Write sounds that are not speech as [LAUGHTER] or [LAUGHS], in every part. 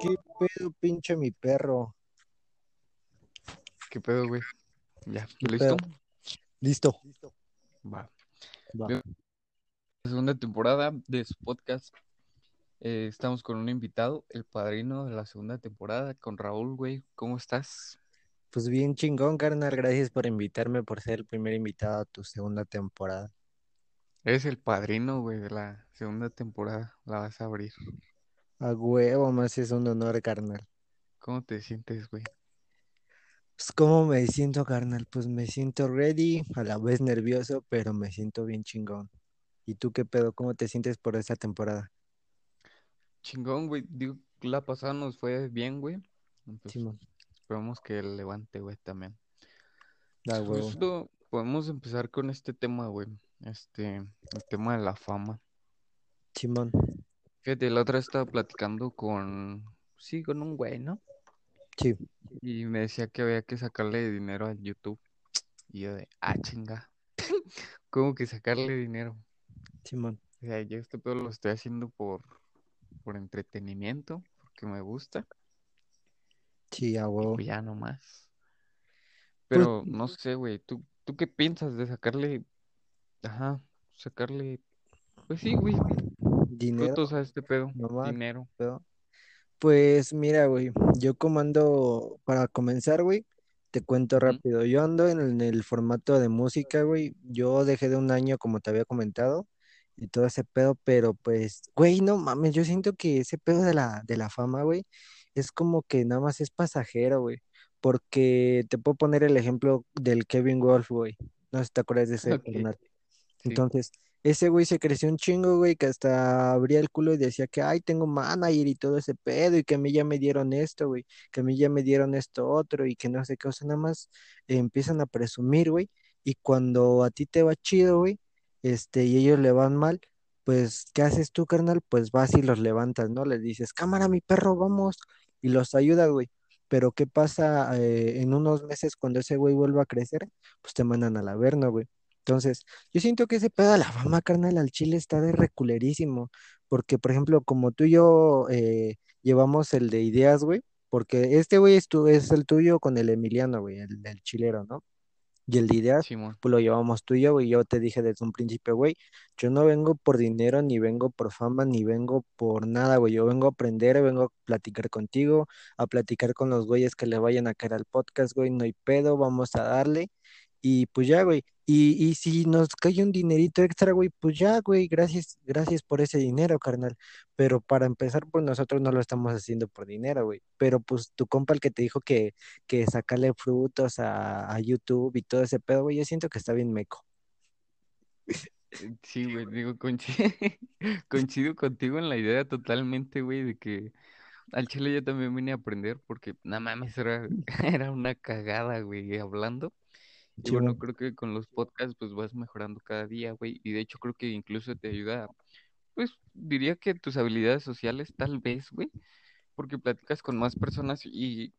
¿Qué pedo, pinche mi perro? ¿Qué pedo, güey? Ya, ¿Qué ¿listo? pedo? Listo. Va. Va. Segunda temporada de su podcast. Eh, estamos con un invitado, el padrino de la segunda temporada, con Raúl, güey. ¿Cómo estás? Pues bien chingón, carnal. Gracias por invitarme, por ser el primer invitado a tu segunda temporada. Eres el padrino, güey, de la segunda temporada. La vas a abrir. A huevo, más es un honor, carnal. ¿Cómo te sientes, güey? Pues, ¿cómo me siento, carnal? Pues me siento ready, a la vez nervioso, pero me siento bien chingón. ¿Y tú qué pedo? ¿Cómo te sientes por esta temporada? Chingón, güey. Digo, la pasada nos fue bien, güey. Pues, Simón, esperamos que levante, güey, también. a huevo. Justo podemos empezar con este tema, güey. Este, el tema de la fama. Simón, Fíjate, la otra estaba platicando con, sí, con un güey, ¿no? sí. Y me decía que había que sacarle dinero al YouTube. Y yo de, ah, chinga. [LAUGHS] ¿Cómo que sacarle dinero? Simón. O sea, yo este pedo lo estoy haciendo por, por entretenimiento, porque me gusta. Sí, a huevo. pues ya nomás. Pues, Pero no sé, güey, ¿tú, ¿tú qué piensas de sacarle, ajá, sacarle, pues sí, güey, dinero, frutos a este pedo, dinero? pedo. Pues mira, güey, yo como ando, para comenzar, güey, te cuento rápido. Yo ando en el formato de música, güey. Yo dejé de un año, como te había comentado, y todo ese pedo, pero pues, güey, no mames, yo siento que ese pedo de la, de la fama, güey, es como que nada más es pasajero, güey. Porque te puedo poner el ejemplo del Kevin Wolf, güey. No sé si te acuerdas de ese Ok, carnal. sí, Entonces, ese güey se creció un chingo, güey, que hasta abría el culo y decía que, ay, tengo manager y todo ese pedo, y que a mí ya me dieron esto, güey, que a mí ya me dieron esto otro, y que no sé qué, o sea, nada más eh, empiezan a presumir, güey, y cuando a ti te va chido, güey, este, y ellos le van mal, pues, ¿qué haces tú, carnal? Pues vas y los levantas, ¿no? Les dices, cámara, mi perro, vamos, y los ayudas, güey. Pero ¿qué pasa eh, en unos meses cuando ese güey vuelva a crecer? Pues te mandan al averno, güey. Entonces, yo siento que ese pedo de la fama, carnal, al chile está de reculerísimo. Porque, por ejemplo, como tú y yo eh, llevamos el de ideas, güey. Porque este güey es, tu- es el tuyo con el Emiliano, güey, el del chilero, ¿no? Y el de ideas, pues lo llevamos tú y yo, güey. Yo te dije desde un principio, güey, yo no vengo por dinero, ni vengo por fama, ni vengo por nada, güey. Yo vengo a aprender, vengo a platicar contigo, a platicar con los güeyes que le vayan a caer al podcast, güey. No hay pedo, vamos a darle. Y pues ya, güey. Y, y si nos cae un dinerito extra, güey, pues ya, güey, gracias, gracias por ese dinero, carnal. Pero para empezar, pues nosotros no lo estamos haciendo por dinero, güey. Pero pues tu compa el que te dijo que, que sacarle frutos a, a YouTube y todo ese pedo, güey, yo siento que está bien meco. [LAUGHS] Sí, güey, digo, [LAUGHS] coincido contigo en la idea totalmente, güey, de que al chile yo también vine a aprender porque, nada mames, era, [LAUGHS] era una cagada, güey, hablando. Y bueno, creo que con los podcasts pues vas mejorando cada día, güey. Y de hecho creo que incluso te ayuda, pues diría que tus habilidades sociales tal vez, güey, porque platicas con más personas y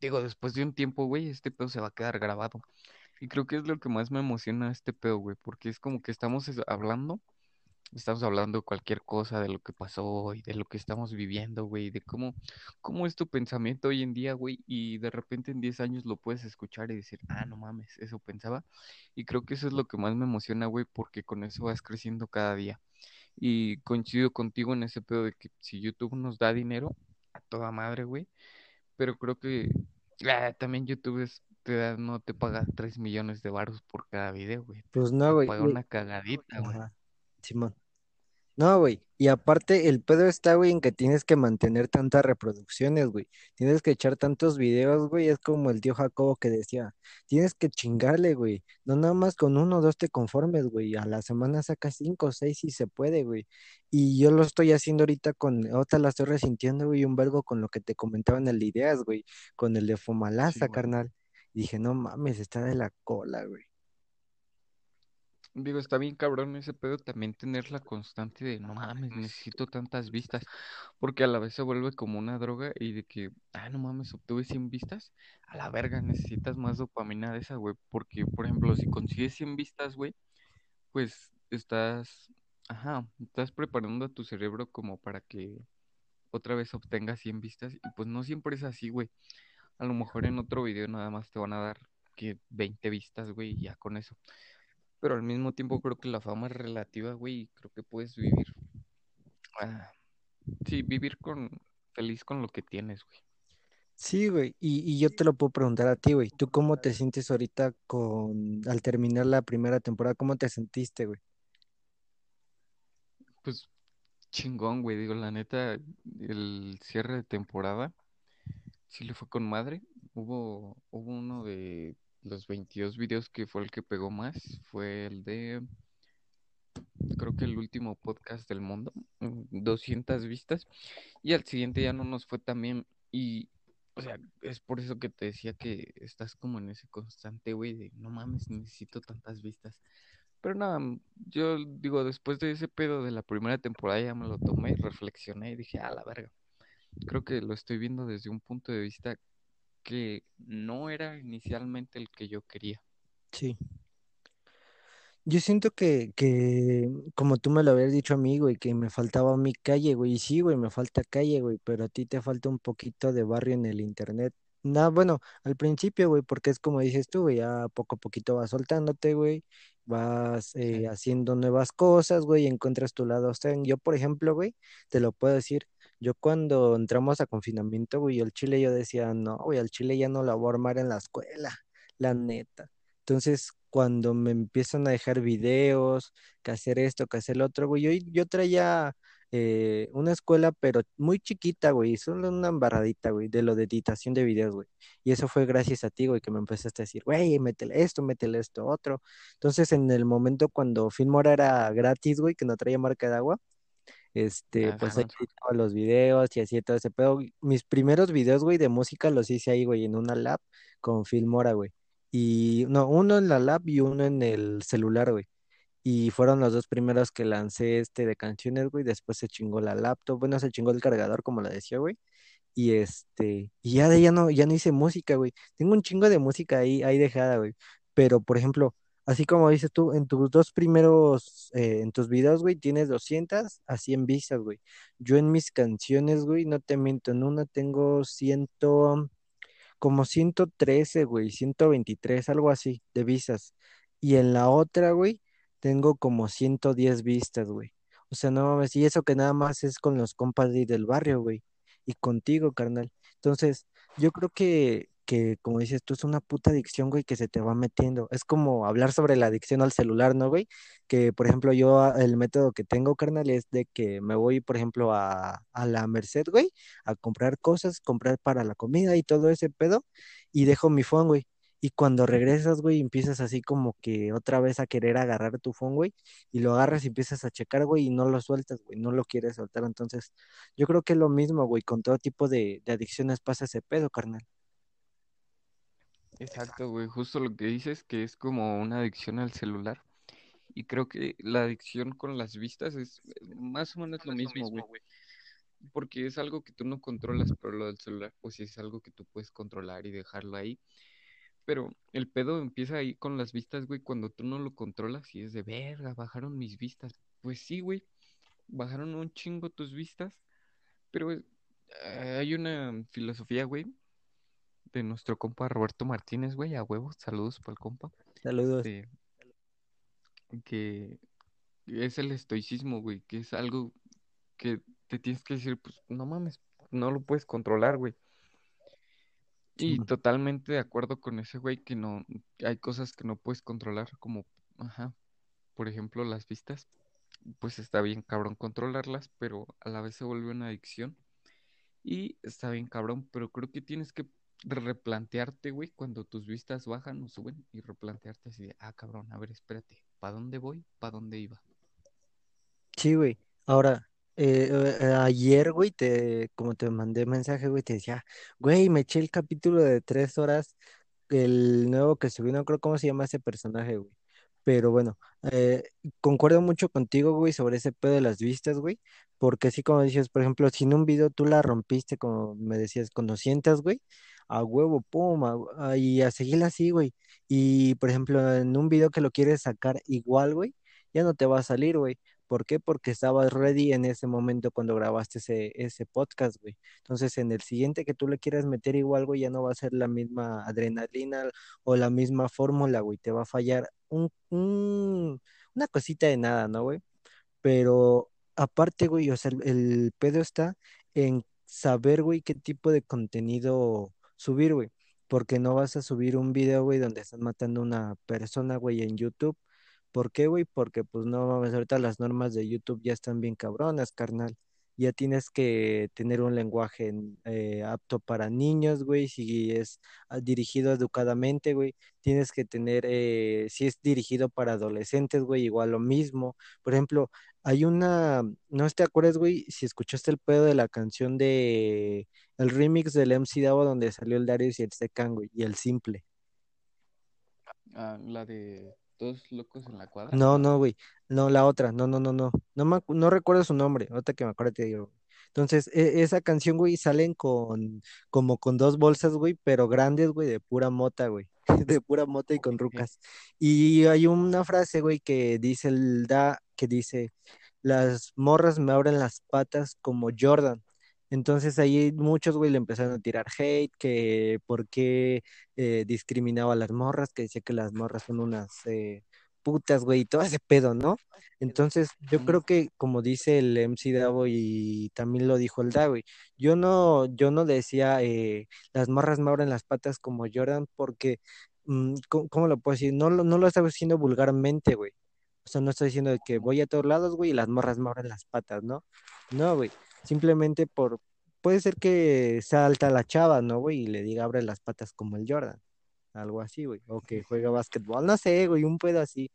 digo, después de un tiempo, güey, este pedo se va a quedar grabado. Y creo que es lo que más me emociona este pedo, güey, porque es como que estamos es- hablando, estamos hablando de cualquier cosa, de lo que pasó y de lo que estamos viviendo, güey, de cómo, cómo es tu pensamiento hoy en día, güey, y de repente en 10 años lo puedes escuchar y decir, ah, no mames, eso pensaba. Y creo que eso es lo que más me emociona, güey, porque con eso vas creciendo cada día. Y coincido contigo en ese pedo de que si YouTube nos da dinero, a toda madre, güey, pero creo que ah, también YouTube es- te da, no te paga 3 millones de varos por cada video, güey. Te, Pues no, te güey. paga y- una cagadita, güey. Simón. No, güey. Y aparte, el pedo está, güey, en que tienes que mantener tantas reproducciones, güey. Tienes que echar tantos videos, güey. Es como el tío Jacobo que decía, tienes que chingarle, güey. No nada más con uno o dos te conformes, güey. A la semana sacas cinco o seis si se puede, güey. Y yo lo estoy haciendo ahorita con, otra la estoy resintiendo, güey, un vergo con lo que te comentaba en el de ideas, güey. Con el de Sí, Fomalaza, güey. carnal. Y dije, no mames, está de la cola, güey. Digo, está bien cabrón ese pedo también tener la constante de no mames, necesito tantas vistas, porque a la vez se vuelve como una droga y de que, ah, no mames, obtuve 100 vistas, a la verga, necesitas más dopamina de esa, güey, porque, por ejemplo, si consigues 100 vistas, güey, pues estás, ajá, estás preparando a tu cerebro como para que otra vez obtenga 100 vistas y pues no siempre es así, güey. A lo mejor en otro video nada más te van a dar que 20 vistas, güey, y ya con eso. Pero al mismo tiempo creo que la fama es relativa, güey, y creo que puedes vivir. ah, sí, vivir con feliz con lo que tienes, güey. Sí, güey, y, y yo te lo puedo preguntar a ti, güey. ¿Tú cómo te sientes ahorita con, al terminar la primera temporada? ¿Cómo te sentiste, güey? Pues chingón, güey, digo, la neta, el cierre de temporada sí le fue con madre. Hubo, hubo uno de los 22 videos que fue el que pegó más, fue el de, creo que el último podcast del mundo, mm, 200 vistas, y al siguiente ya no nos fue tan bien, y, o sea, es por eso que te decía que estás como en ese constante, güey, de no mames, necesito tantas vistas. Pero nada, mm, yo digo, después de ese pedo de la primera temporada ya me lo tomé, reflexioné y dije, a la verga. Creo que lo estoy viendo desde un punto de vista que no era inicialmente el que yo quería. Sí. Yo siento que, que, como tú me lo habías dicho a mí, güey, que me faltaba mi calle, güey. Y sí, güey, me falta calle, güey, pero a ti te falta un poquito de barrio en el internet. No, bueno, al principio, güey, porque es como dices tú, güey, ya poco a poquito vas soltándote, güey, vas eh, haciendo nuevas cosas, güey, encuentras tu lado. O sea, yo, por ejemplo, güey, te lo puedo decir, yo cuando entramos a confinamiento, güey, al Chile yo decía, no, güey, al Chile ya no la voy a armar en la escuela, la neta. Entonces, cuando me empiezan a dejar videos, que hacer esto, que hacer lo otro, güey, yo, yo traía eh, una escuela, pero muy chiquita, güey, solo una embarradita, güey, de lo de editación de videos, güey. Y eso fue gracias a ti, güey, que me empezaste a decir, güey, métele esto, métele esto, otro. Entonces, en el momento cuando Filmora era gratis, güey, que no traía marca de agua, este, pues ahí editaba los videos y hacía todo ese pedo. Mis primeros videos, güey, de música los hice ahí, güey, en una lab con Filmora, güey. Y no, uno en la lab y uno en el celular, güey. Y fueron los dos primeros que lancé este de canciones, güey. Después se chingó la laptop, bueno, se chingó el cargador, como lo decía, güey. Y este, y ya de ya no, ya no hice música, güey. Tengo un chingo de música ahí, ahí dejada, güey. Pero, por ejemplo, así como dices tú, en tus dos primeros, eh, en tus videos, güey, tienes 200 a 100 vistas, güey. Yo en mis canciones, güey, no te miento, en una tengo 100, como 113, güey, 123, algo así, de vistas. Y en la otra, güey, tengo como 110 vistas, güey. O sea, no mames, y eso que nada más es con los compas del barrio, güey. Y contigo, carnal. Entonces, yo creo que, que, como dices tú, es una puta adicción, güey, que se te va metiendo. Es como hablar sobre la adicción al celular, ¿no, güey? Que, por ejemplo, yo, a- el método que tengo, carnal, es de que me voy, por ejemplo, a, a la Merced, güey a comprar cosas, comprar para la comida y todo ese pedo, y dejo mi phone, güey. Y cuando regresas, güey, empiezas así como que otra vez a querer agarrar tu phone, güey, y lo agarras y empiezas a checar, güey, y no lo sueltas, güey, no lo quieres soltar. Entonces, yo creo que es lo mismo, güey, con todo tipo de, de adicciones pasa ese pedo, carnal. Exacto, güey, justo lo que dices, que es como una adicción al celular. Y creo que la adicción con las vistas es eh, más o menos lo mismo, güey. Porque es algo que tú no controlas, pero lo del celular, pues es algo que tú puedes controlar y dejarlo ahí. Pero el pedo empieza ahí con las vistas, güey, cuando tú no lo controlas y es de verga, bajaron mis vistas. Pues sí, güey, bajaron un chingo tus vistas, pero eh, hay una filosofía, güey, de nuestro compa Roberto Martínez, güey, a huevos, saludos para el compa, Saludos. este, que es el estoicismo, güey, que es algo que te tienes que decir, pues no mames, no lo puedes controlar, güey. Y totalmente de acuerdo con ese güey que no, hay cosas que no puedes controlar, como, ajá, por ejemplo, las vistas, pues está bien cabrón controlarlas, pero a la vez se vuelve una adicción. Y está bien cabrón, pero creo que tienes que replantearte, güey, cuando tus vistas bajan o suben y replantearte así de, ah, cabrón, a ver, espérate, ¿para dónde voy? ¿Para dónde iba? Sí, güey. Ahora, eh, eh, ayer, güey, te, como te mandé mensaje, güey, te decía, güey, me eché el capítulo de tres horas el nuevo que subió, no creo cómo se llama ese personaje, güey. Pero bueno, eh, concuerdo mucho contigo, güey, sobre ese pedo de las vistas, güey. Porque así como dices, por ejemplo, si en un video tú la rompiste, como me decías, con 200, güey, a huevo, pum, y a seguirla así, güey. Y por ejemplo, en un video que lo quieres sacar igual, güey, ya no te va a salir, güey. ¿Por qué? Porque estabas ready en ese momento cuando grabaste ese, ese podcast, güey. Entonces, en el siguiente que tú le quieras meter igual, güey, ya no va a ser la misma adrenalina o la misma fórmula, güey. Te va a fallar un, un- una cosita de nada, ¿no, güey? Pero aparte, güey, o sea, el, pedo está en saber, güey, qué tipo de contenido subir, güey. Porque no vas a subir un video, güey, donde están matando a una persona, güey, en YouTube. ¿Por qué, güey? Porque, pues, no mames, ahorita las normas de YouTube ya están bien cabronas, carnal. Ya tienes que tener un lenguaje eh, apto para niños, güey, si es ah, dirigido educadamente, güey. Tienes que tener, eh, si es dirigido para adolescentes, güey, igual lo mismo. Por ejemplo, hay una, no te acuerdas, güey, si escuchaste el pedo de la canción de el remix del MC Davo donde salió el Darius y el Secan, güey, y el Simple. Ah, la de Dos locos en la cuadra. No, no, güey, no, la otra, no, no, no, no, no, me no recuerdo su nombre, ahorita que me acuerdo te digo. güey. Entonces, e- esa canción, güey, salen con, como con dos bolsas, güey, pero grandes, güey, de pura mota, güey, [LAUGHS] de pura mota y con rucas. Y hay una frase, güey, que dice el da, que dice, las morras me abren las patas como Jordan. Entonces ahí muchos, güey, le empezaron a tirar hate, que por qué eh, discriminaba a las morras, que decía que las morras son unas eh, putas, güey, y todo ese pedo, ¿no? Entonces yo creo que como dice el MC Davo y también lo dijo el Da, güey, yo no, yo no decía eh, las morras me abren las patas como Jordan porque, mm, ¿cómo, cómo lo puedo decir? No, lo- no lo estaba diciendo vulgarmente, güey. O sea, no estoy diciendo que voy a todos lados, güey, y las morras me abren las patas, ¿no? No, güey. Simplemente por, puede ser que sea alta la chava, ¿no, güey? Y le diga abre las patas como el Jordan, algo así, güey. O que juega básquetbol, no sé, güey, un pedo así.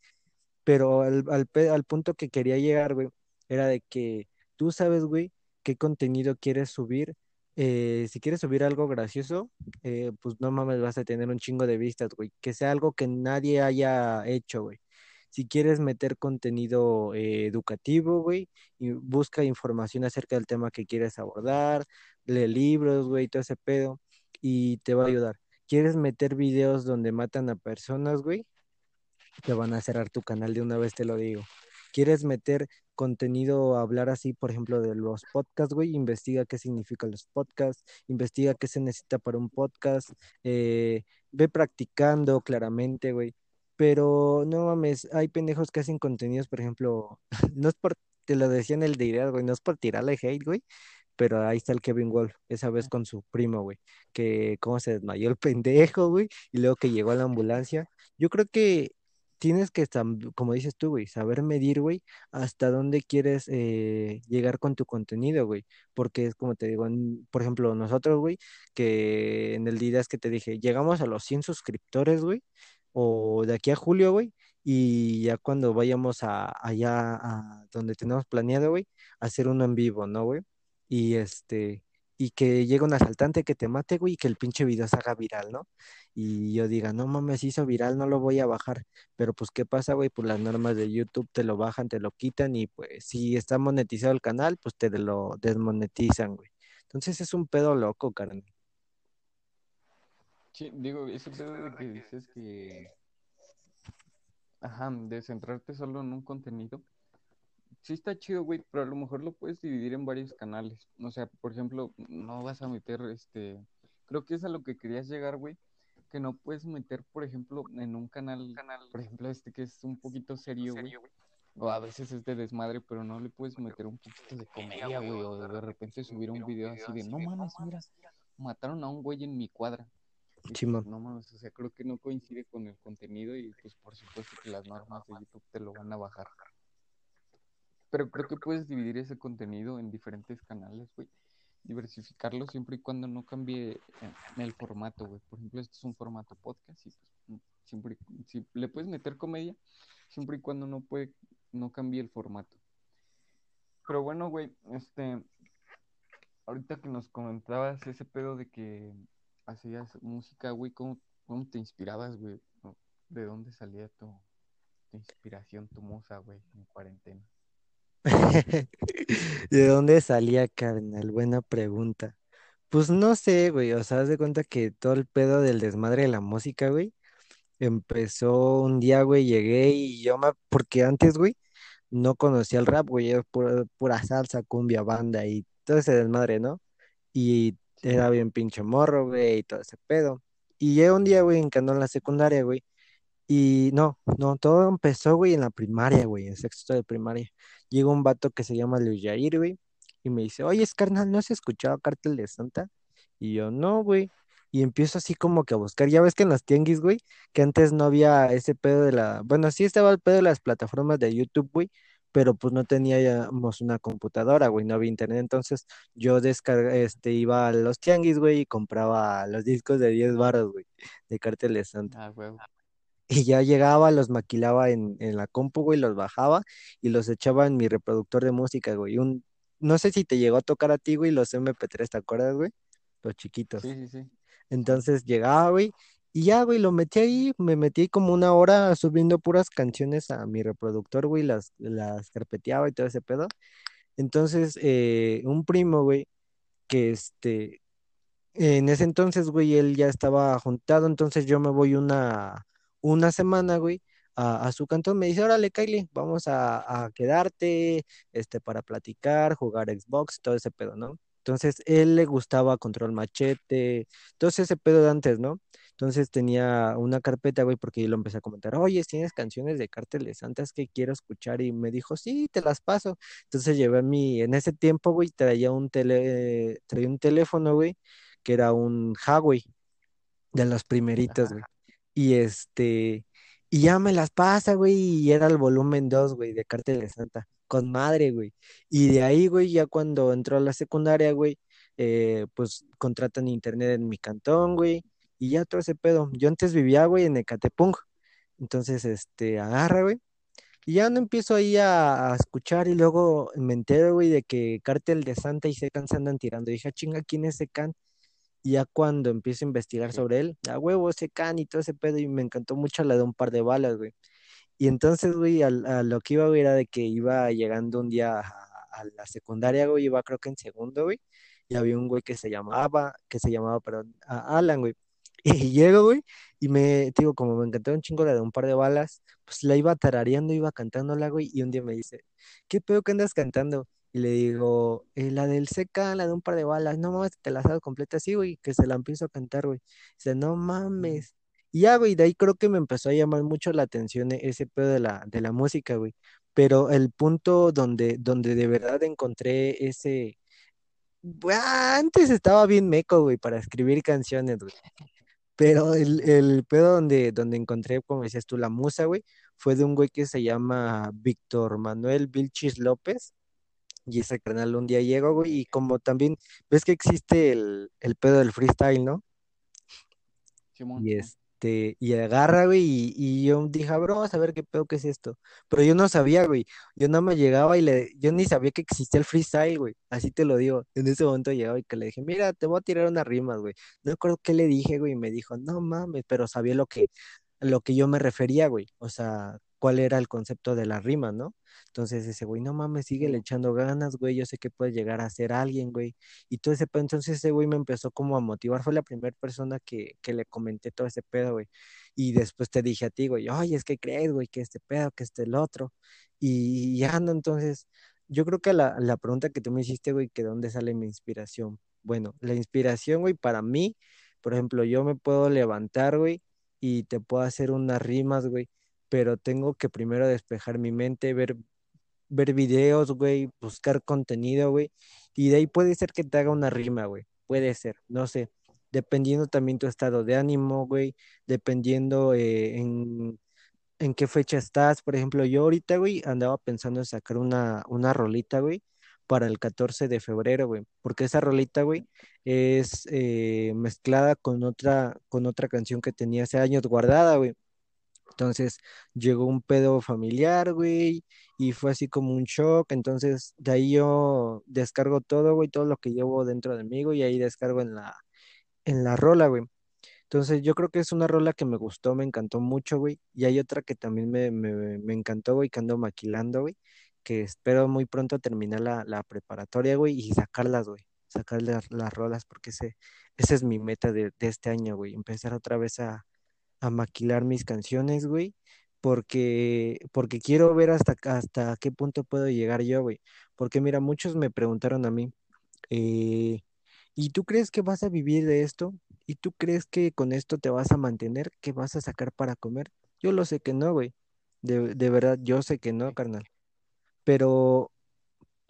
Pero al, al, al punto que quería llegar, güey, era de que tú sabes, güey, qué contenido quieres subir. Eh, si quieres subir algo gracioso, eh, pues no mames, vas a tener un chingo de vistas, güey. Que sea algo que nadie haya hecho, güey. Si quieres meter contenido eh, educativo, güey, y busca información acerca del tema que quieres abordar, lee libros, güey, todo ese pedo, y te va a ayudar. ¿Quieres meter videos donde matan a personas, güey? te van a cerrar tu canal de una vez, te lo digo. ¿Quieres meter contenido, hablar así, por ejemplo, de los podcasts, güey? Investiga qué significan los podcasts, investiga qué se necesita para un podcast, eh, ve practicando claramente, güey. Pero no mames, hay pendejos que hacen contenidos, por ejemplo, [LAUGHS] no es por, te lo decía en el de ideas, güey, no es por tirarle hate, güey, pero ahí está el Kevin Wolf, esa vez con su primo, güey, que cómo se desmayó el [LAUGHS] pendejo, güey, y luego que llegó a la ambulancia. Yo creo que tienes que, como dices tú, güey, saber medir, güey, hasta dónde quieres eh, llegar con tu contenido, güey. Porque es como te digo, en- por ejemplo, nosotros, güey, que en el día es que te dije, llegamos a los 100 suscriptores, güey, o de aquí a julio, güey, y ya cuando vayamos a, allá a donde tenemos planeado, güey, hacer uno en vivo, ¿no, güey? Y este, y que llegue un asaltante que te mate, güey, y que el pinche video se haga viral, ¿no? Y yo diga, no mames, hizo viral, no lo voy a bajar. Pero pues, ¿qué pasa, güey? Pues las normas de YouTube te lo bajan, te lo quitan y pues si está monetizado el canal, pues te lo desmonetizan, güey. Entonces es un pedo loco, carnal. Sí, digo, ese pedo de que dices que, ajá, de centrarte solo en un contenido, sí está chido, güey, pero a lo mejor lo puedes dividir en varios canales. O sea, por ejemplo, no vas a meter, este, creo que es a lo que querías llegar, güey, que no puedes meter, por ejemplo, en un canal, por ejemplo, este que es un poquito serio, güey. O a veces es de desmadre, pero no le puedes meter un poquito de comedia, güey, o de repente subir un video así de, no mames, mira, mataron a un güey en mi cuadra. No mames, o sea, creo que no coincide con el contenido y pues por supuesto que las normas de YouTube te lo van a bajar. Pero creo que puedes dividir ese contenido en diferentes canales, güey. Diversificarlo siempre y cuando no cambie eh, el formato, güey. Por ejemplo, este es un formato podcast y pues mm, siempre si le puedes meter comedia, siempre y cuando no puede no cambie el formato. Pero bueno, güey, este ahorita que nos comentabas ese pedo de que hacías música, güey, ¿cómo, cómo te inspirabas, güey? ¿De dónde salía tu, tu inspiración, tu musa, güey, en cuarentena? [LAUGHS] ¿De dónde salía, carnal? Buena pregunta. Pues no sé, güey, o sea, haz de cuenta que todo el pedo del desmadre de la música, güey, empezó un día, güey, llegué y yo me, porque antes, güey, no conocía el rap, güey, era pura, pura salsa, cumbia, banda y todo ese desmadre, ¿no? Y era bien pinche morro, güey, y todo ese pedo. Y llega un día, güey, en que ando en la secundaria, güey, y no, no, todo empezó, güey, en la primaria, güey, en sexto de primaria. Llega un vato que se llama Luis Yair, güey, y me dice, oye, carnal, ¿no has escuchado Cártel de Santa? Y yo, no, güey. Y empiezo así como que a buscar. Ya ves que en los tianguis, güey, que antes no había ese pedo de la. Bueno, sí estaba el pedo de las plataformas de YouTube, güey, pero pues no teníamos una computadora, güey, no había internet. Entonces yo descarga, este, iba a los tianguis, güey, y compraba los discos de 10 baros, güey, de Cártel de Santa. Ah. Y ya llegaba, los maquilaba en, en la compu, güey, los bajaba y los echaba en mi reproductor de música, güey. Un, no sé si te llegó a tocar a ti, güey, los MP3, ¿te acuerdas, güey? Los chiquitos. Sí, sí, sí. Entonces llegaba, güey, y ya, güey, lo metí ahí, me metí como una hora subiendo puras canciones a mi reproductor, güey, las, las carpeteaba y todo ese pedo. Entonces, eh, un primo, güey, que este, en ese entonces, güey, él ya estaba juntado, entonces yo me voy una, una semana, güey, a, su cantón, me dice, órale, Kylie, vamos a, a quedarte, este, para platicar, jugar Xbox, todo ese pedo, ¿no? Entonces, él le gustaba Control Machete, todo ese pedo de antes, ¿no? Entonces tenía una carpeta, güey, porque yo lo empecé a comentar, oye, ¿tienes canciones de Cártel de Santas que quiero escuchar? Y me dijo, sí, te las paso. Entonces llevé mi, en ese tiempo, güey, traía un tele, traía un teléfono, güey, que era un Huawei, de los primeritos, güey. Y este, y ya me las pasa, güey, y era el volumen 2 güey, de Cártel de Santa, con madre, güey. Y de ahí, güey, ya cuando entró a la secundaria, güey, eh, pues contratan internet en mi cantón, güey, y ya todo ese pedo. Yo antes vivía, güey, en Ecatepunk, entonces, este, agarra, güey. Y ya no empiezo ahí a, a escuchar y luego me entero, güey, de que Cártel de Santa y Secan se andan tirando. Y dije, "Ah, chinga, ¿quién es Secan? Y ya cuando empiezo a investigar sobre él, a huevo, ese can y todo ese pedo, y me encantó mucho la de un par de balas, güey. Y entonces, güey, a, lo que iba, güey, era de que iba llegando un día a, a la secundaria, güey, iba creo que en segundo, güey, y había un güey que se llamaba, que se llamaba, perdón, Alan, güey. Y llego, güey, y me, digo, como me encantó un chingo la de un par de balas, pues la iba tarareando, iba cantándola, güey, y un día me dice, ¿qué pedo que andas cantando? Y le digo, "Eh, la del seca, la de un par de balas, no mames, te la sabes completa así, güey, que se la empiezo a cantar, güey. Dice, no mames. Y ya, güey, de ahí creo que me empezó a llamar mucho la atención e- ese pedo de la, de la música, güey. Pero el punto donde, donde de verdad encontré ese... Antes estaba bien meco, güey, para escribir canciones, güey. Pero el, el pedo donde, donde encontré, como decías tú, la musa, güey, fue de un güey que se llama Víctor Manuel Vilchis López. Y ese canal un día llegó, güey, y como también ves que existe el, el pedo del freestyle, ¿no? Simón, Y. este, y agarra, güey, y, yo dije, "Ah, bro, vamos a ver qué pedo que es esto. Pero yo no sabía, güey. Yo nada más llegaba y le, yo ni sabía que existía el freestyle, güey. Así te lo digo. En ese momento llegaba y que le dije, mira, te voy a tirar unas rimas, güey. No recuerdo qué le dije, güey, y me dijo, no mames, pero sabía lo que, lo que yo me refería, güey. O sea, cuál era el concepto de la rima, ¿no? Entonces ese güey, no mames, sigue le echando ganas, güey. Yo sé que puedes llegar a ser alguien, güey. Y todo ese pedo, entonces ese güey me empezó como a motivar, fue la primera persona que, que le comenté todo ese pedo, güey. Y después te dije a ti, güey, oye, es que crees, güey, que este pedo, que este el otro. Y ya no, entonces, yo creo que la, la pregunta que tú me hiciste, güey, que de dónde sale mi inspiración. Bueno, la inspiración, güey, para mí, por ejemplo, yo me puedo levantar, güey, y te puedo hacer unas rimas, güey, pero tengo que primero despejar mi mente, ver ver videos, güey, buscar contenido, güey, y de ahí puede ser que te haga una rima, güey, puede ser, no sé, dependiendo también tu estado de ánimo, güey, dependiendo eh, en, en qué fecha estás, por ejemplo, yo ahorita, güey, andaba pensando en sacar una, una rolita, güey, para el 14 de febrero, güey, porque esa rolita, güey, es eh, mezclada con otra, con otra canción que tenía hace años guardada, güey. Entonces llegó un pedo familiar, güey, y fue así como un shock. Entonces de ahí yo descargo todo, güey, todo lo que llevo dentro de mí, güey, y ahí descargo en la, en la rola, güey. Entonces yo creo que es una rola que me gustó, me encantó mucho, güey. Y hay otra que también me, me, me encantó, güey, que ando maquilando, güey, que espero muy pronto terminar la, la preparatoria, güey, y sacarlas, güey. Sacar las, las rolas, porque ese, esa es mi meta de, de este año, güey. Empezar otra vez a, a maquilar mis canciones, güey, porque, porque quiero ver hasta, hasta qué punto puedo llegar yo, güey. Porque mira, muchos me preguntaron a mí, eh, ¿y tú crees que vas a vivir de esto? ¿Y tú crees que con esto te vas a mantener? ¿Que vas a sacar para comer? Yo lo sé que no, güey. De, de verdad, yo sé que no, carnal. Pero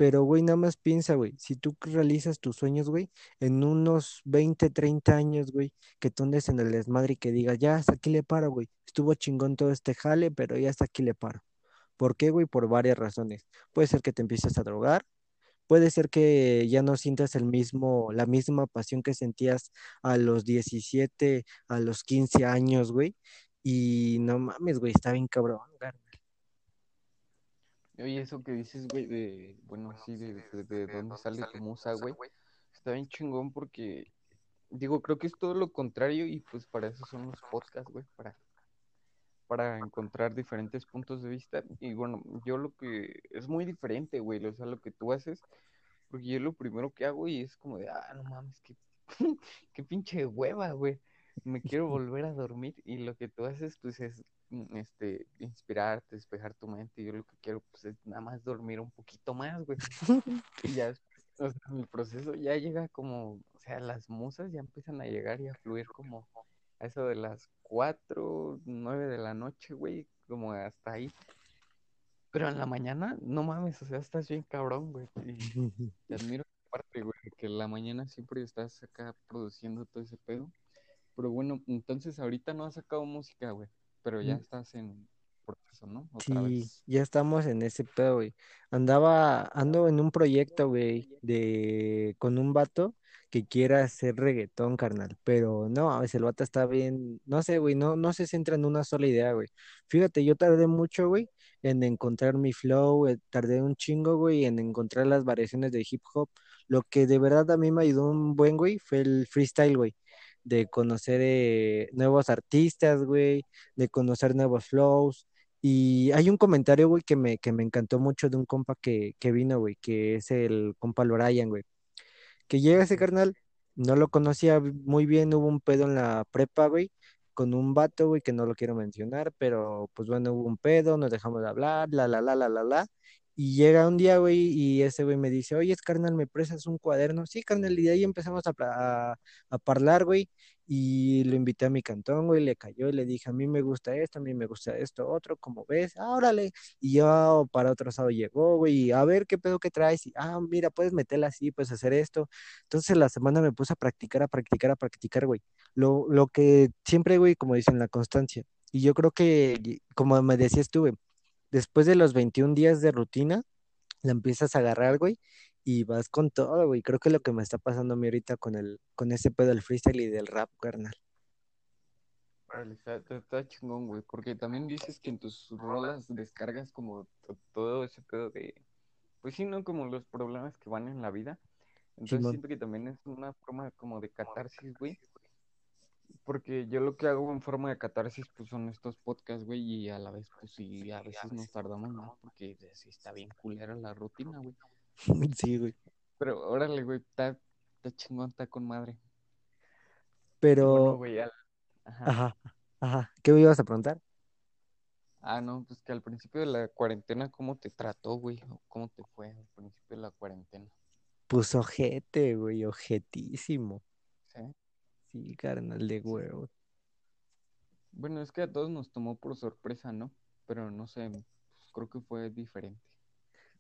pero, güey, nada más piensa, güey, si tú realizas tus sueños, güey, en unos 20 30 años, güey, que tú andes en el desmadre y que digas, ya hasta aquí le paro, güey. Estuvo chingón todo este jale, pero ya hasta aquí le paro. ¿Por qué, güey? Por varias razones. Puede ser que te empieces a drogar, puede ser que ya no sientas el mismo, la misma pasión que sentías a los 17 a los 15 años, güey. Y no mames, güey, está bien cabrón, gar- Oye, eso que dices, güey, de, bueno, sí, de, de, de dónde sale tu musa, güey, está bien chingón porque, digo, creo que es todo lo contrario y pues para eso son los podcasts, güey, para, para encontrar diferentes puntos de vista. Y bueno, yo lo que, es muy diferente, güey, o sea, lo que tú haces, porque yo lo primero que hago y es como de, ah, no mames, qué, [LAUGHS] qué pinche hueva, güey, me quiero [LAUGHS] volver a dormir y lo que tú haces, pues es este, inspirarte, despejar tu mente. Y yo lo que quiero, pues, es nada más dormir un poquito más, güey. [LAUGHS] Y ya, o sea, mi proceso ya llega como, o sea, las musas ya empiezan a llegar y a fluir como a eso de las 4 9 de la noche, güey, como hasta ahí. Pero en la mañana, no mames, o sea, estás bien cabrón, güey. Y [LAUGHS] te admiro parte, güey, que en la mañana siempre estás acá produciendo todo ese pedo. Pero bueno, entonces ahorita no has sacado música, güey, pero ya estás en proceso, ¿no? Otra Sí, vez. ya estamos en ese pedo, güey. Andaba, ando en un proyecto, güey, de, con un vato que quiera hacer reggaetón, carnal, pero no, a veces el vato está bien, no sé, güey, no, no se centra en una sola idea, güey. Fíjate, yo tardé mucho, güey, en encontrar mi flow, eh, tardé un chingo, güey, en encontrar las variaciones de hip hop. Lo que de verdad a mí me ayudó un buen, güey, fue el freestyle, güey, de conocer eh, nuevos artistas, güey, de conocer nuevos flows y hay un comentario, güey, que me, que me encantó mucho de un compa que, que vino, güey, que es el compa Lorayan, güey. Que llega ese carnal, no lo conocía muy bien, hubo un pedo en la prepa, güey, con un vato, güey, que no lo quiero mencionar, pero pues bueno, hubo un pedo, nos dejamos de hablar, la, la, la, la, la, la. Y llega un día, güey, y ese güey me dice, oye, carnal, ¿me prestas un cuaderno? Sí, carnal, y de ahí empezamos a, a, güey, y lo invité a mi cantón, güey, le cayó y le dije, a mí me gusta esto, a mí me gusta esto, otro, como ves, ah, órale. Y yo para otro lado llegó, güey, a ver qué pedo que traes, y ah, mira, puedes meterla así, puedes hacer esto. Entonces la semana me puse a practicar, a practicar, a practicar, güey. Lo, lo que siempre, güey, como dicen, la constancia. Y yo creo que, como me decías tú, güey, después de los 21 días de rutina, la empiezas a agarrar, güey, y vas con todo, güey. Creo que es lo que me está pasando a mí ahorita con el, con ese pedo del freestyle y del rap, carnal. Está, está- chingón, güey, porque también dices que en tus rolas descargas como to- todo ese pedo de, pues sí, ¿no? Como los problemas que van en la vida. Entonces Simón. siento que también es una forma como de catarsis, güey, porque yo lo que hago en forma de catarsis, pues son estos podcasts, güey, y a la vez, pues sí, a veces nos tardamos más porque sí está bien culera la rutina, güey. [LAUGHS] Sí, güey. Pero órale, güey, está, está chingón, está con madre. Bueno, Pero, güey, al- ajá. ajá, ajá. ¿Qué me ibas a preguntar? Ah, no, pues que al principio de la cuarentena, ¿cómo te trató, güey? ¿O ¿Cómo te fue al principio de la cuarentena? Pues ojete, güey, ojetísimo. ¿Sí? Sí, carnal de Sí. huevo. Bueno, es que a todos nos tomó por sorpresa, ¿no? Pero no sé, pues, creo que fue diferente.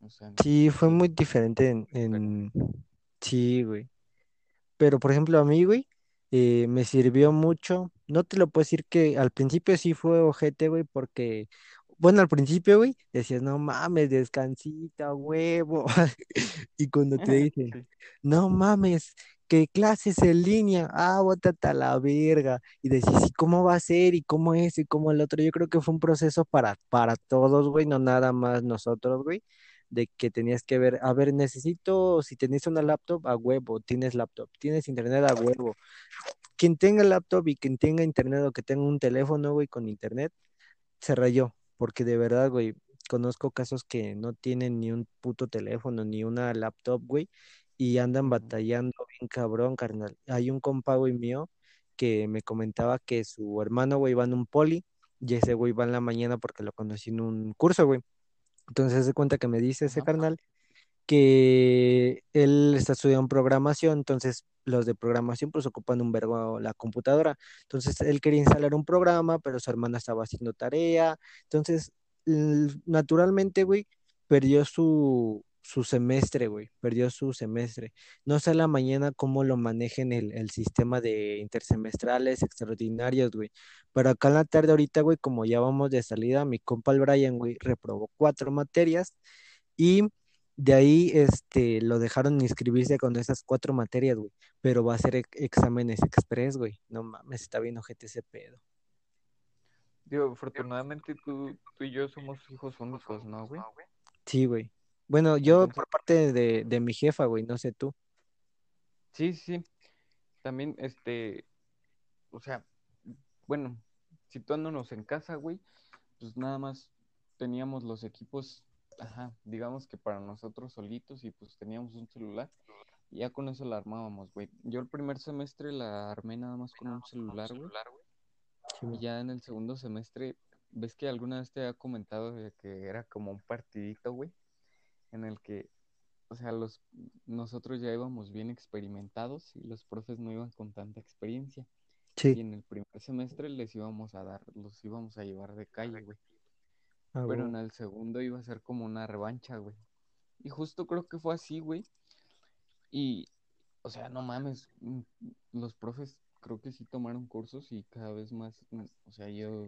O sea, Sí, fue muy diferente en, pero. Sí, güey. Pero, por ejemplo, a mí, güey, eh, me sirvió mucho. No te lo puedo decir que al principio sí fue ojete, güey, porque, bueno, al principio, güey, decías, no mames, descansita, huevo. [LAUGHS] Y cuando te [LAUGHS] dicen, no mames, ¿qué clases en línea? Ah, bótate a la verga. Y decís, ¿y cómo va a ser? ¿Y cómo es? ¿Y cómo el otro? Yo creo que fue un proceso para, para todos, güey, no nada más nosotros, güey, de que tenías que ver, a ver, necesito, si tenés una laptop, a huevo, tienes laptop, tienes internet a huevo. Quien tenga laptop y quien tenga internet o que tenga un teléfono, güey, con internet, se rayó, porque de verdad, güey, conozco casos que no tienen ni un puto teléfono, ni una laptop, güey, y andan batallando bien cabrón, carnal. Hay un compa, güey, mío, que me comentaba que su hermano, güey, va en un poli y ese güey va en la mañana porque lo conocí en un curso, güey. Entonces se cuenta que me dice ese carnal que él está estudiando programación, entonces los de programación pues ocupan un vergo la computadora. Entonces él quería instalar un programa, pero su hermana estaba haciendo tarea. Entonces, naturalmente, güey, perdió su, su semestre, güey, perdió su semestre. No sé a la mañana cómo lo manejen el, el sistema de intersemestrales extraordinarios, güey. Pero acá en la tarde ahorita, güey, como ya vamos de salida, mi compa el Brian, güey, reprobó cuatro materias y de ahí, este, lo dejaron inscribirse con esas cuatro materias, güey. Pero va a ex- exámenes express, güey. No mames, está bien ojete ese pedo. Digo, afortunadamente tú, tú y yo somos hijos únicos, ¿no, güey? Sí, güey. Bueno, yo Entonces, por parte de, de mi jefa, güey, no sé tú. sí, sí. También, este, o sea, bueno, situándonos en casa, güey, pues nada más teníamos los equipos, ajá, digamos que para nosotros solitos y pues teníamos un celular y ya con eso la armábamos, güey. Yo el primer semestre la armé nada más con un celular, güey. Sí, Y ya en el segundo semestre, ¿ves que alguna vez te había comentado de que era como un partidito, güey? En el que, o sea, los, nosotros ya íbamos bien experimentados y los profes no iban con tanta experiencia. Y Sí. en el primer semestre les íbamos a dar, los íbamos a llevar de calle, güey. Ah, Pero en el segundo iba a ser como una revancha, güey. Y justo creo que fue así, güey. Y, o sea, no mames, mm, los profes creo que sí tomaron cursos y cada vez más, mm, o sea, yo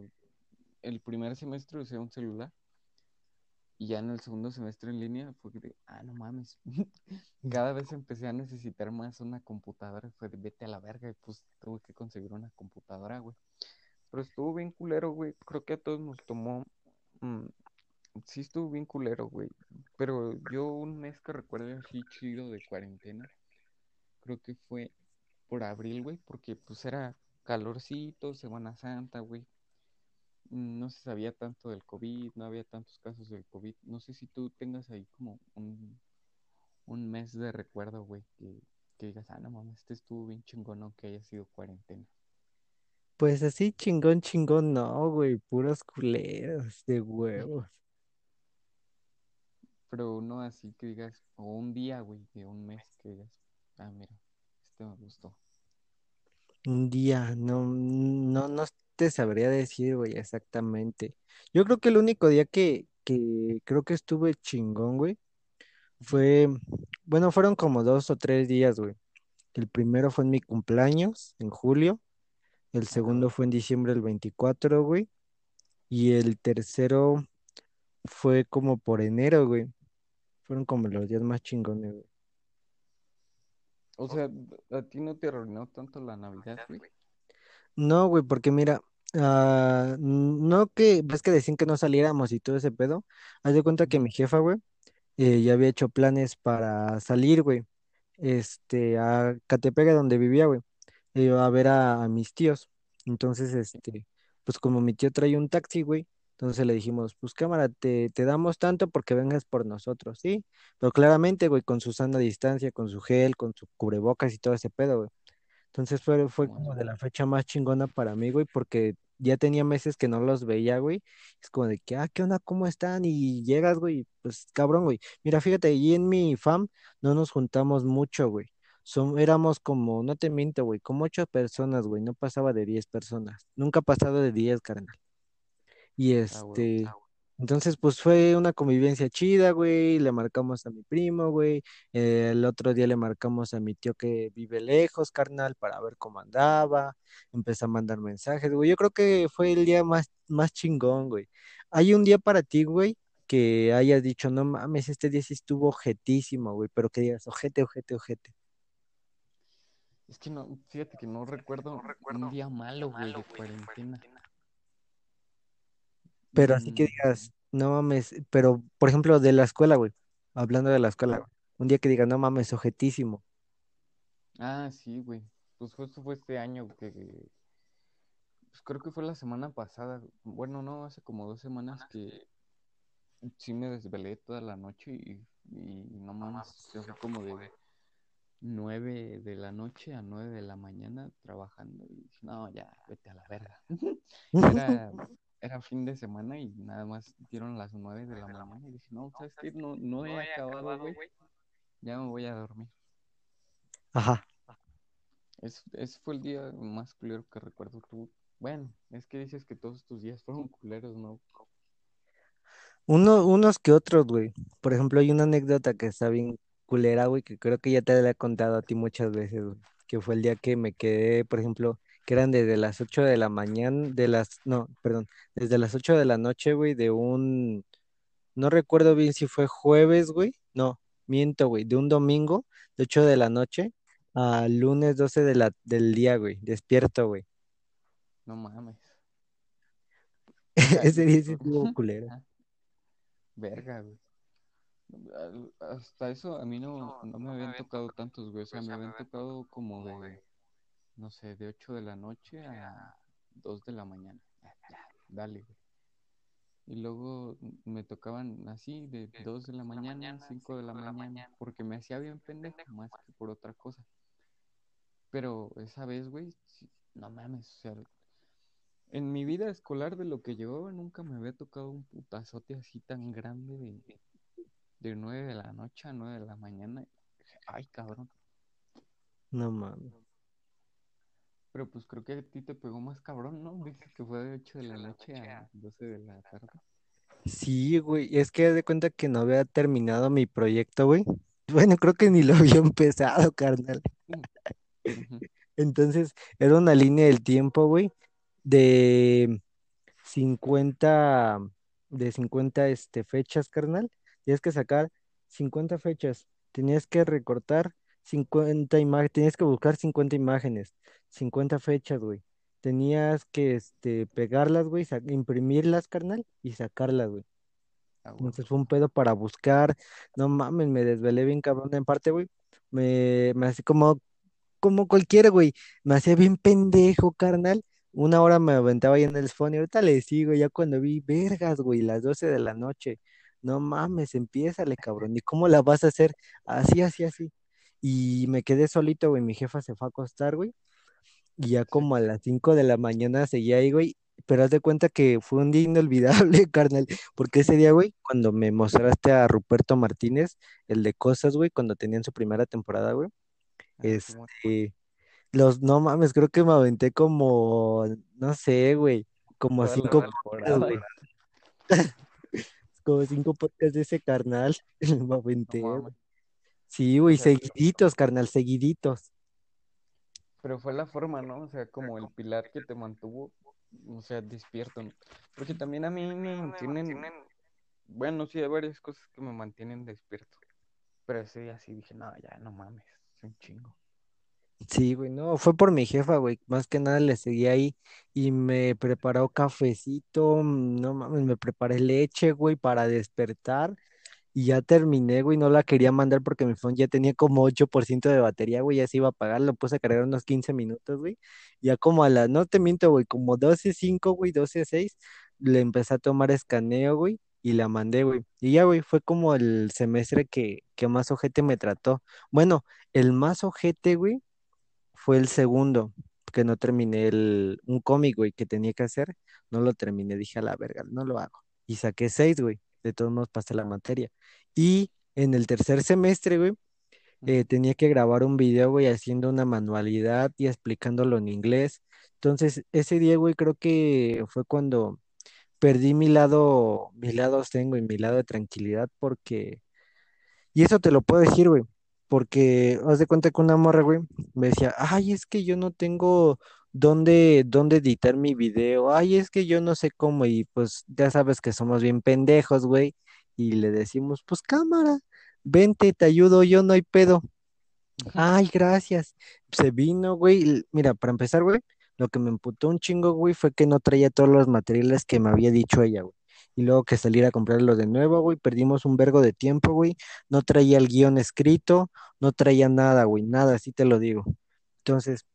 el primer semestre usé un celular y ya en el segundo semestre en línea fue de, ah, no mames. [LAUGHS] Cada vez empecé a necesitar más una computadora, fue de vete a la verga y pues tuve que conseguir una computadora, güey. Pero estuvo bien culero, güey. Creo que a todos nos tomó, mm, sí estuvo bien culero, güey. Pero yo un mes que recuerdo así chido de cuarentena, creo que fue por abril, güey, porque pues era calorcito, Semana Santa, güey. No se sabía tanto del COVID, no había tantos casos del COVID. No sé si tú tengas ahí como un, un mes de recuerdo, güey, que, que digas, ah, no mames, este estuvo bien chingón, aunque haya sido cuarentena. Pues así chingón, chingón, no, güey. Puros culeros de huevos. Pero no así que digas, o un día, güey, de un mes que digas, ah, mira, este me gustó. Un día, no, no, no te sabría decir, güey, exactamente. Yo creo que el único día que, que creo que estuve chingón, güey, fue, bueno, fueron como dos o tres días, güey. El primero fue en mi cumpleaños, en julio. El segundo fue en diciembre el 24, güey. Y el tercero fue como por enero, güey. Fueron como los días más chingones, güey. O sea, a ti no te arruinó tanto la Navidad, güey. No, güey, porque mira, ah, no que, ves que decían que no saliéramos y todo ese pedo. Haz de cuenta que mi jefa, güey, eh, ya había hecho planes para salir, güey, este, a Catepec, donde vivía, güey, e iba a ver a, a mis tíos. Entonces, este, pues como mi tío traía un taxi, güey, entonces le dijimos, pues cámara, te, te damos tanto porque vengas por nosotros, ¿sí? Pero claramente, güey, con su sana distancia, con su gel, con su cubrebocas y todo ese pedo, güey. Entonces fue, fue como de la fecha más chingona para mí, güey, porque ya tenía meses que no los veía, güey. Es como de que, ah, ¿qué onda? ¿Cómo están? Y llegas, güey, pues cabrón, güey. Mira, fíjate, allí en mi fam no nos juntamos mucho, güey. Son, éramos como, no te miento, güey, como ocho personas, güey, no pasaba de diez personas. Nunca ha pasado de diez, carnal. Y Ah, este, entonces pues fue una convivencia chida, güey, le marcamos a mi primo, güey, eh, el otro día le marcamos a mi tío que vive lejos, carnal, para ver cómo andaba, empezó a mandar mensajes, güey, yo creo que fue el día más, más chingón, güey. ¿Hay un día para ti, güey, que hayas dicho, no mames, este día sí estuvo ojetísimo, güey, pero que digas, ojete, ojete, ojete? Es que no, fíjate que no recuerdo un día malo, güey, de cuarentena. Pero así que Mm, digas, no mames, pero por ejemplo de la escuela, güey, hablando de la escuela, güey, un día que digas, no mames, ojetísimo. Ah, sí, güey. Pues justo fue este año que, pues creo que fue la semana pasada. Bueno, no, hace como dos semanas que sí me desvelé toda la noche y, y no mames, fue como de nueve de la noche a nueve de la mañana trabajando y dije, no, ya, vete a la verga. [LAUGHS] [LAUGHS] Era, era fin de semana y nada más dieron las nueve de la mañana y dije, no, ¿sabes qué? No, no he acabado, güey. Ya me voy a dormir. Ajá. Es, ese fue el día más culero que recuerdo tú. Bueno, es que dices que todos tus días fueron culeros, ¿no? Uno, unos que otros, güey. Por ejemplo, hay una anécdota que está bien culera, güey, que creo que ya te la he contado a ti muchas veces, güey. Que fue el día que me quedé, por ejemplo, que eran desde las 8 de la mañana, de las, no, perdón, desde las 8 de la noche, güey, de un, no recuerdo bien si fue jueves, güey. No, miento, güey, de un domingo, de 8 de la noche a lunes 12 de la, del día, güey, despierto, güey. No mames. [LAUGHS] Ese día sí estuvo culero. verga, güey. Hasta eso a mí no, no me habían tocado tantos, güey. O sea, me habían tocado como de, no sé, de 8 de la noche a 2 de la mañana. Ya, ya, dale, güey. Y luego me tocaban así de 2 de la mañana, 5 de la mañana, porque me hacía bien pendejo, más que por otra cosa. Pero esa vez, güey, no mames, o sea, en mi vida escolar de lo que llevaba nunca me había tocado un putazote así tan grande de, de 9 de la noche a 9 de la mañana. Dije, Ay, cabrón. No mames. Pero pues creo que a ti te pegó más cabrón, ¿no? Dices que fue de 8 de la noche a 12 de la tarde. Sí, güey, es que de cuenta que no había terminado mi proyecto, güey. [LAUGHS] Bueno, creo que ni lo había [LAUGHS] empezado, carnal. [LAUGHS] Entonces, era una línea del tiempo, güey, de 50, de 50 este, fechas, carnal. Tienes que sacar 50 fechas. Tenías que recortar 50 imágenes, tenías que buscar 50 imágenes, 50 fechas, güey. Tenías que este, pegarlas, güey, imprimirlas, carnal, y sacarlas, güey. Entonces fue un pedo para buscar. No mames, me desvelé bien cabrón. En parte, güey, me, me hacía como, como cualquiera, güey. Me hacía bien pendejo, carnal. Una hora me aventaba ahí en el phone y ahorita le sigo. Ya cuando vi, vergas, güey, las 12 de la noche. No mames, empiézale, cabrón. ¿Y cómo la vas a hacer? Así, así, así. Y me quedé solito, güey. Mi jefa se fue a acostar, güey. Y ya como a las 5 de la mañana seguía ahí, güey. Pero haz de cuenta que fue un día inolvidable, [LAUGHS] carnal. Porque ese día, güey, cuando me mostraste a Ruperto Martínez, el de Cosas, güey, cuando tenían su primera temporada, güey. Ah. Este, los, no mames, creo que me aventé como, no sé, güey, como Toda cinco podcasts, güey. [LAUGHS] Como cinco podcasts de ese carnal. [LAUGHS] Me No aventé, güey. Sí, O güey, sea, seguiditos, carnal, seguiditos. pero fue la forma, ¿no? O sea, como el pilar que te mantuvo, o sea, despierto. ¿no? Porque también a mí me mantienen, bueno, sí, hay varias cosas que me mantienen despierto. Pero ese día sí dije, no, ya, no mames, es un chingo. Sí, güey, no, fue por mi jefa, güey. Más que nada le seguí ahí y me preparó cafecito, mm, no mames, me preparé leche, güey, para despertar. Y ya terminé, güey, no la quería mandar porque mi phone ya tenía como 8% de batería, güey, ya se iba a apagar, lo puse a cargar unos 15 minutos, güey. Ya como a las, no te miento, güey, como 12.05, güey, 12.06, le empecé a tomar escaneo, güey, y la mandé, güey. Y ya, güey, fue como el semestre que, que más ojete me trató. Bueno, el más ojete, güey, fue el segundo, que no terminé el, un cómic, güey, que tenía que hacer, no lo terminé, dije a la verga, no lo hago. Y saqué seis, güey, de todos modos pasé la materia. Y en el tercer semestre, güey, eh, tenía que grabar un video, güey, haciendo una manualidad y explicándolo en inglés. Entonces, ese día, güey, creo que fue cuando perdí mi lado, mi lado zen, y mi lado de tranquilidad, porque y eso te lo puedo decir, güey, porque haz de cuenta que una morra, güey, me decía, ay, es que yo no tengo dónde, dónde editar mi video, ay, es que yo no sé cómo, y pues ya sabes que somos bien pendejos, güey, y le decimos, pues cámara, vente, te ayudo, yo no hay pedo. Ay, gracias. Se vino, güey. Mira, para empezar, güey, lo que me emputó un chingo, güey, fue que no traía todos los materiales que me había dicho ella, güey. Y luego que saliera a comprarlo de nuevo, güey, perdimos un vergo de tiempo, güey. No traía el guion escrito, no traía nada, güey, nada, así te lo digo. Entonces,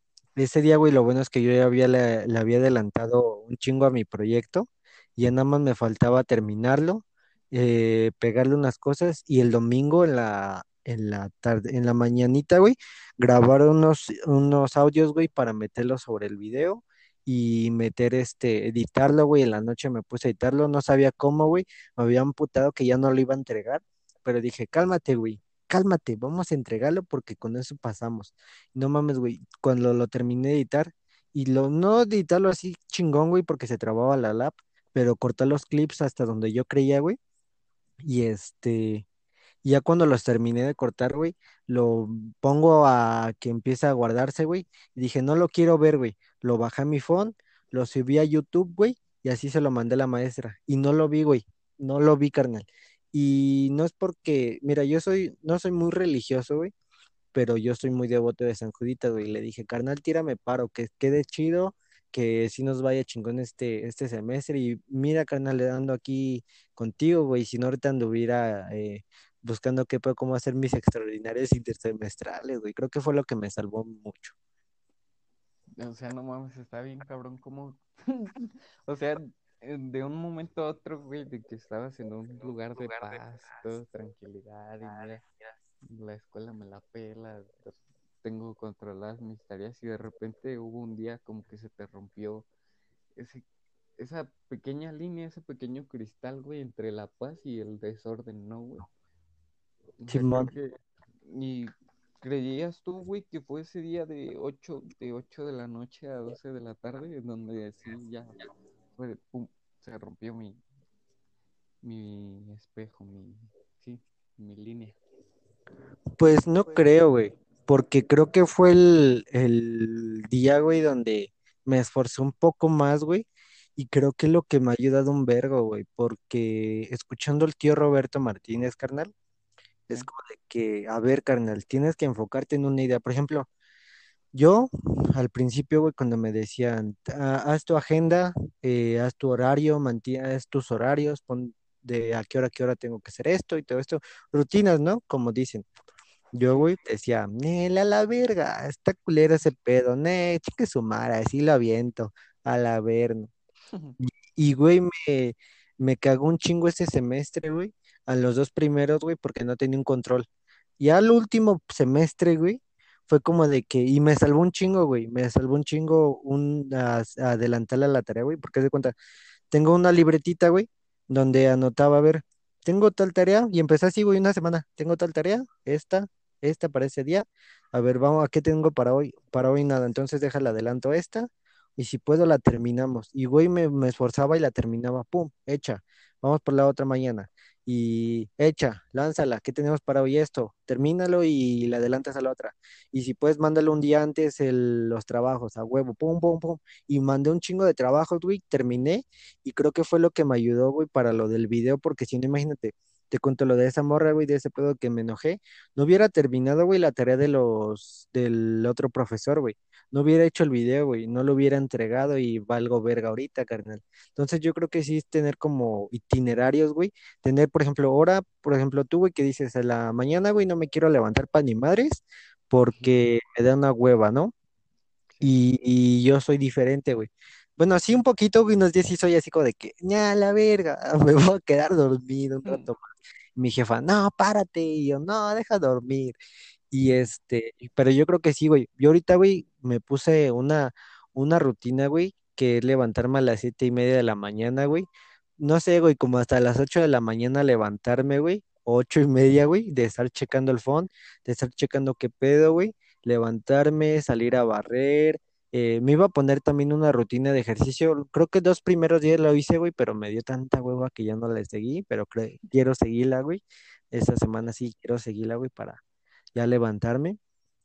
ese día, güey, lo bueno es que yo ya había, le, le había adelantado un chingo a mi proyecto ya nada más me faltaba terminarlo, eh, pegarle unas cosas y el domingo en la, en la tarde, en la mañanita, güey, grabar unos, unos audios, güey, para meterlos sobre el video y meter este, editarlo, güey. En la noche me puse a editarlo, no sabía cómo, güey. Me había amputado que ya no lo iba a entregar, pero dije, cálmate, güey. Cálmate, vamos a entregarlo porque con eso pasamos. No mames, güey. Cuando lo terminé de editar, y lo no editarlo así chingón, güey, porque se trababa la lap, pero cortar los clips hasta donde yo creía, güey. Y este, ya cuando los terminé de cortar, güey, lo pongo a que empiece a guardarse, güey. Y dije, no lo quiero ver, güey. Lo bajé a mi phone, lo subí a YouTube, güey, y así se lo mandé a la maestra. Y no lo vi, güey. No lo vi, carnal. Y no es porque, mira, yo soy, no soy muy religioso, güey, pero yo soy muy devoto de San Judita, güey. Le dije, carnal, tírame paro, que quede chido, que sí nos vaya chingón este, este semestre. Y mira, carnal, le dando aquí contigo, güey. Si no, ahorita anduviera eh, buscando qué puedo, cómo hacer mis extraordinarias intersemestrales, güey. Creo que fue lo que me salvó mucho. O sea, no mames, está bien, cabrón, como... [LAUGHS] o sea, de un momento a otro, güey, de que estabas en un lugar de paz, todo tranquilidad, y mira, la escuela me la pela, tengo controladas mis tareas, y de repente hubo un día como que se te rompió ese, esa pequeña línea, ese pequeño cristal, güey, entre la paz y el desorden, ¿no, güey? ¿Y creías tú, güey, que fue ese día de 8, de 8 de la noche a 12 de la tarde, en donde sí, ya fue, pum, se rompió mi, mi espejo, mi, sí, mi línea? Pues no creo, güey, porque creo que fue el, el día, güey, donde me esforcé un poco más, güey, y creo que es lo que me ha ayudado un vergo, güey, porque escuchando al tío Roberto Martínez, carnal, es como de que, a ver, carnal, tienes que enfocarte en una idea. Por ejemplo, yo al principio, güey, cuando me decían, "Ah, haz tu agenda, eh, haz tu horario, mantienes tus horarios, pon de a qué hora, a qué hora tengo que hacer esto y todo esto, rutinas, ¿no? Como dicen. Yo, güey, decía, Nela, a la verga, está culera ese pedo, ne, chique su madre, así lo aviento, a la verga. [LAUGHS] Y, güey, me, me cagó un chingo ese semestre, güey, a los dos primeros, güey, porque no tenía un control. Y al último semestre, güey, fue como de que, y me salvó un chingo, güey, me salvó un chingo un as- adelantarle a la tarea, güey, porque de cuenta, tengo una libretita, güey, donde anotaba, a ver, tengo tal tarea, y empecé así, güey, una semana, tengo tal tarea, esta, esta para ese día, a ver, vamos, ¿a qué tengo para hoy? Para hoy nada, entonces déjala adelanto esta, y si puedo la terminamos. Y, güey, me, me esforzaba y la terminaba, pum, hecha, vamos por la otra mañana y echa, lánzala, ¿qué tenemos para hoy esto? Termínalo y le adelantas a la otra. Y si puedes, mándalo un día antes el- los trabajos, a huevo, pum, pum, pum. Y mandé un chingo de trabajos, güey, terminé y creo que fue lo que me ayudó, güey, para lo del video, porque si no, imagínate, te cuento lo de esa morra, güey, de ese pedo que me enojé, no hubiera terminado, güey, la tarea de los, del otro profesor, güey. No hubiera hecho el video, güey, no lo hubiera entregado y valgo verga ahorita, carnal. Entonces yo creo que sí es tener como itinerarios, güey tener, por ejemplo, hora, por ejemplo, tú, güey, que dices a la mañana, güey, no me quiero levantar para ni madres porque me da una hueva, ¿no? Y, y yo soy diferente, güey. Bueno, así un poquito, güey, unos días sí soy así como de que, ya, la verga, [LAUGHS] me voy a quedar dormido un Mm, rato más. Mi jefa, no, párate, y yo, no, deja dormir. Y este, pero yo creo que sí, güey. Yo ahorita, güey, me puse una, una rutina, güey, que es levantarme a las siete y media de la mañana, güey. No sé, güey, como hasta las ocho de la mañana levantarme, güey. Ocho y media, güey, de estar checando el phone, de estar checando qué pedo, güey. Levantarme, salir a barrer. Eh, me iba a poner también una rutina de ejercicio. Creo que dos primeros días lo hice, güey, pero me dio tanta hueva que ya no la seguí, pero quiero seguirla, güey. Esta semana sí quiero seguirla, güey, para ya levantarme.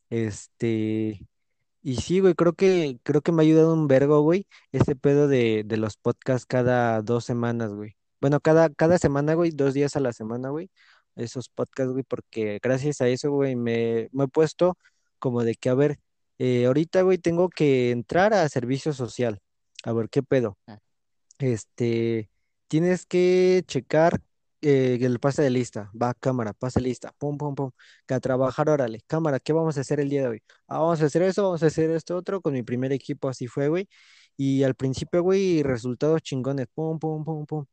Este, y sí, güey, creo que, creo que me ha ayudado un vergo, güey, ese pedo de, de los podcasts cada dos semanas, güey. Bueno, cada, cada semana, güey, dos días a la semana, güey, esos podcasts, güey, porque gracias a eso, güey, me, me he puesto como de que, a ver, eh, ahorita, güey, tengo que entrar a servicio social. A ver, ¿qué pedo? ah, Este, tienes que checar eh, el pase de lista. Va, cámara, pase de lista. Pum, pum, pum. Que a trabajar, órale. Cámara, ¿qué vamos a hacer el día de hoy? Ah, vamos a hacer eso, vamos a hacer esto otro. Con mi primer equipo así fue, güey. Y al principio, güey, resultados chingones. Pum, pum, pum, pum.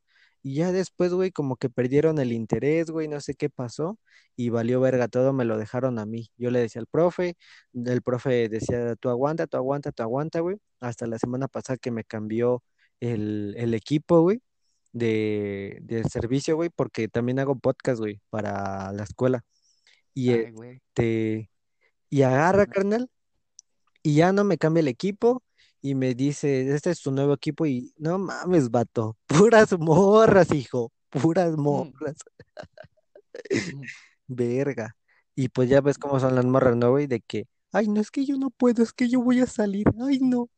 Y ya después, güey, como que perdieron el interés, güey, no sé qué pasó y valió verga todo, me lo dejaron a mí. Yo le decía al profe, el profe decía, tú aguanta, tú aguanta, tú aguanta, güey. Hasta la semana pasada que me cambió el, el equipo, güey, de, de servicio, güey, porque también hago podcast, güey, para la escuela. Y Ay, este, y agarra, carnal y ya no me cambia el equipo y me dice, este es tu nuevo equipo y no mames, vato, [LAUGHS] puras morras, hijo, puras Mm, morras, mm, [LAUGHS] verga. Y pues ya ves cómo son las morras, ¿no, güey? De que, ay, no, es que yo no puedo, es que yo voy a salir, ay, no.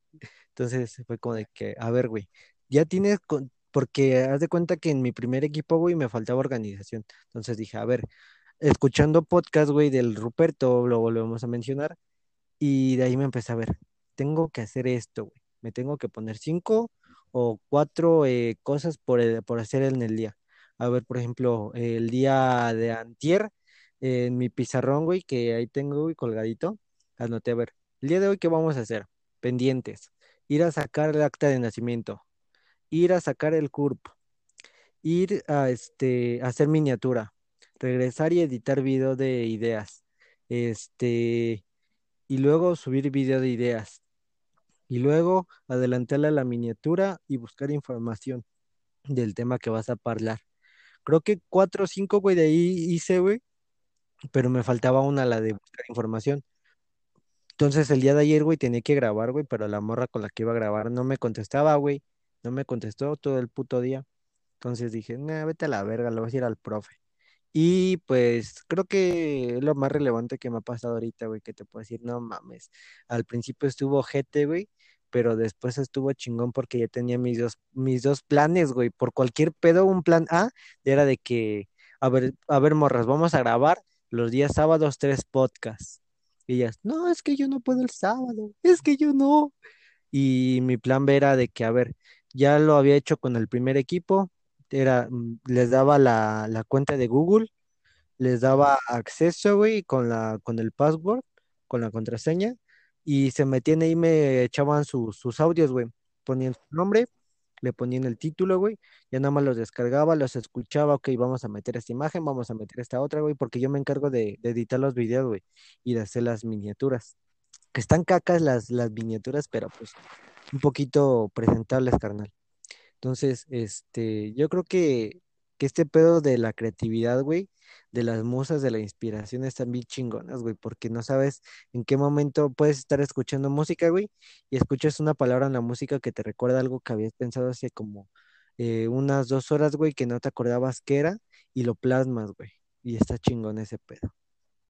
Entonces fue como de que, a ver, güey, ya tienes, con- porque haz de cuenta que en mi primer equipo, güey, me faltaba organización. Entonces dije, a ver, escuchando podcast, güey, del Ruperto, lo volvemos a mencionar Y de ahí me empecé a ver, tengo que hacer esto, güey. Me tengo que poner cinco o cuatro eh, cosas por, el- por hacer en el día. A ver, por ejemplo, el día de antier, en mi pizarrón, güey, que ahí tengo, güey, colgadito, anoté, a ver, el día de hoy, ¿qué vamos a hacer? Pendientes. Ir a sacar el acta de nacimiento, ir a sacar el CURP, ir a, este, a hacer miniatura, regresar y editar video de ideas. Este y luego subir video de ideas y luego adelantarle a la miniatura y buscar información del tema que vas a hablar. Creo que cuatro o cinco, güey, de ahí hice, güey, pero me faltaba una, la de buscar información. Entonces el día de ayer, güey, tenía que grabar, güey, pero la morra con la que iba a grabar no me contestaba, güey, no me contestó todo el puto día. Entonces dije, nah, vete a la verga, le voy a decir al profe. Y pues creo que es lo más relevante que me ha pasado ahorita, güey, que te puedo decir, no mames. Al principio estuvo ojete, güey, pero después estuvo chingón porque ya tenía mis dos, mis dos planes, güey. Por cualquier pedo, un plan A era de que, a ver, a ver, morras, vamos a grabar los días sábados tres podcasts. Y ellas, no, es que yo no puedo el sábado, es que yo no. Y mi plan B era de que, a ver, ya lo había hecho con el primer equipo, era, mm, les daba la, la cuenta de Google, les daba acceso, güey, con la, con el password, con la contraseña, y se metían ahí, me echaban sus audios, güey, ponían su nombre, le ponían el título, güey, ya nada más los descargaba, los escuchaba, ok, vamos a meter esta imagen, vamos a meter esta otra, güey, porque yo me encargo de, de editar los videos, güey, y de hacer las miniaturas. Que están cacas las, las miniaturas, pero pues un poquito presentables, carnal. Entonces, este, yo creo que, que este pedo de la creatividad, güey, de las musas, de la inspiración, están bien chingonas, güey, porque no sabes en qué momento puedes estar escuchando música, güey, y escuchas una palabra en la música que te recuerda algo que habías pensado hace como eh, unas dos horas, güey, que no te acordabas qué era, y lo plasmas, güey, y está chingón ese pedo.